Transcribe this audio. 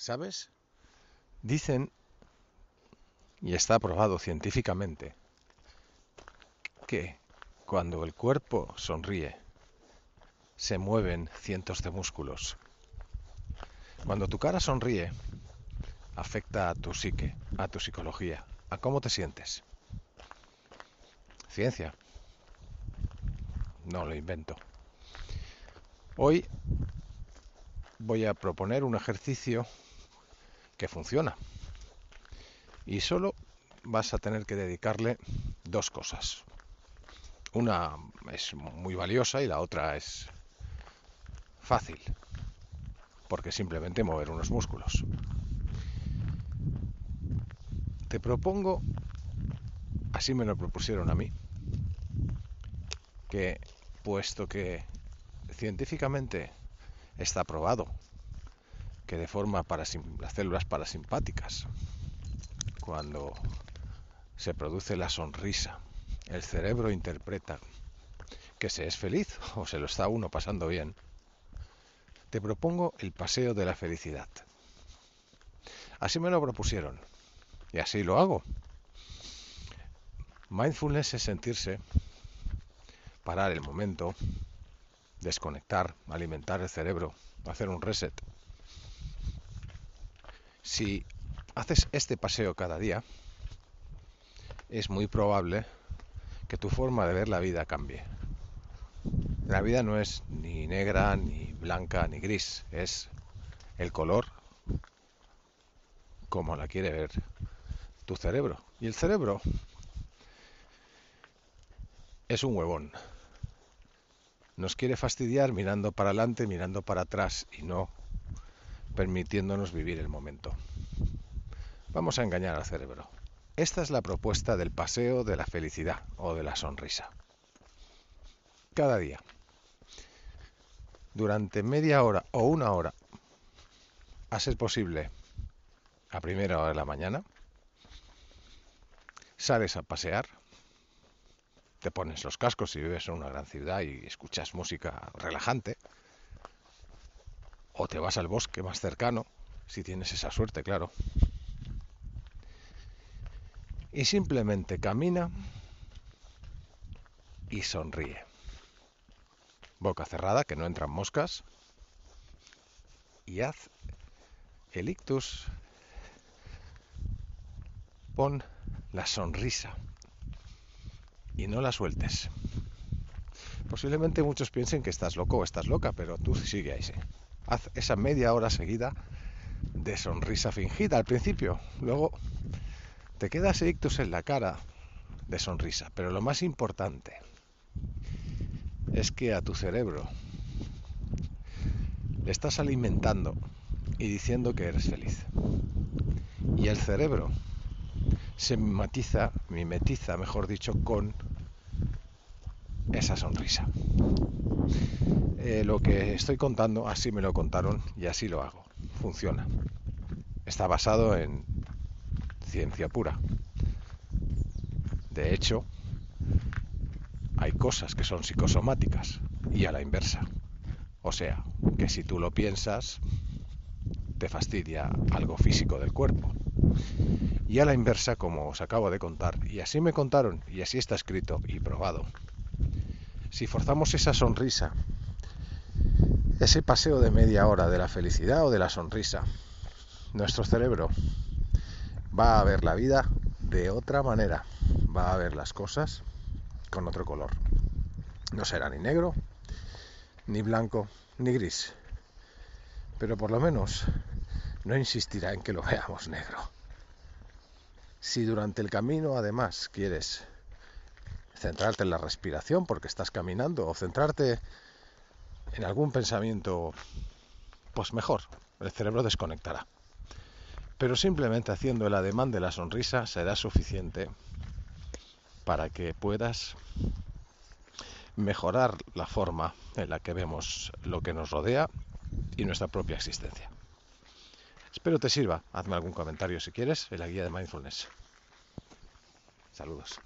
¿Sabes? Dicen, y está probado científicamente, que cuando el cuerpo sonríe, se mueven cientos de músculos. Cuando tu cara sonríe, afecta a tu psique, a tu psicología, a cómo te sientes. Ciencia. No lo invento. Hoy voy a proponer un ejercicio que funciona. Y solo vas a tener que dedicarle dos cosas. Una es muy valiosa y la otra es fácil, porque simplemente mover unos músculos. Te propongo, así me lo propusieron a mí, que puesto que científicamente está probado que de forma las células parasimpáticas, cuando se produce la sonrisa, el cerebro interpreta que se es feliz o se lo está uno pasando bien, te propongo el paseo de la felicidad. Así me lo propusieron y así lo hago. Mindfulness es sentirse, parar el momento, desconectar, alimentar el cerebro, hacer un reset si haces este paseo cada día, es muy probable que tu forma de ver la vida cambie. La vida no es ni negra, ni blanca, ni gris, es el color como la quiere ver tu cerebro. Y el cerebro es un huevón. Nos quiere fastidiar mirando para adelante, mirando para atrás y no permitiéndonos vivir el momento. Vamos a engañar al cerebro. Esta es la propuesta del paseo de la felicidad o de la sonrisa. Cada día, durante media hora o una hora, a ser posible, a primera hora de la mañana, sales a pasear, te pones los cascos si vives en una gran ciudad y escuchas música relajante, o te vas al bosque más cercano, si tienes esa suerte, claro. Y simplemente camina y sonríe. Boca cerrada, que no entran moscas. Y haz el ictus. Pon la sonrisa. Y no la sueltes. Posiblemente muchos piensen que estás loco o estás loca, pero tú sigue ahí. Sí haz esa media hora seguida de sonrisa fingida al principio. Luego te queda ese ictus en la cara de sonrisa. Pero lo más importante es que a tu cerebro le estás alimentando y diciendo que eres feliz. Y el cerebro se mimetiza, mimetiza, mejor dicho, con esa sonrisa. Eh, lo que estoy contando, así me lo contaron y así lo hago. Funciona. Está basado en ciencia pura. De hecho, hay cosas que son psicosomáticas y a la inversa. O sea, que si tú lo piensas, te fastidia algo físico del cuerpo. Y a la inversa, como os acabo de contar, y así me contaron, y así está escrito y probado, si forzamos esa sonrisa, ese paseo de media hora de la felicidad o de la sonrisa, nuestro cerebro va a ver la vida de otra manera, va a ver las cosas con otro color. No será ni negro, ni blanco, ni gris, pero por lo menos no insistirá en que lo veamos negro. Si durante el camino además quieres centrarte en la respiración porque estás caminando o centrarte en algún pensamiento, pues mejor, el cerebro desconectará. Pero simplemente haciendo el ademán de la sonrisa será suficiente para que puedas mejorar la forma en la que vemos lo que nos rodea y nuestra propia existencia. Espero te sirva. Hazme algún comentario si quieres en la guía de mindfulness. Saludos.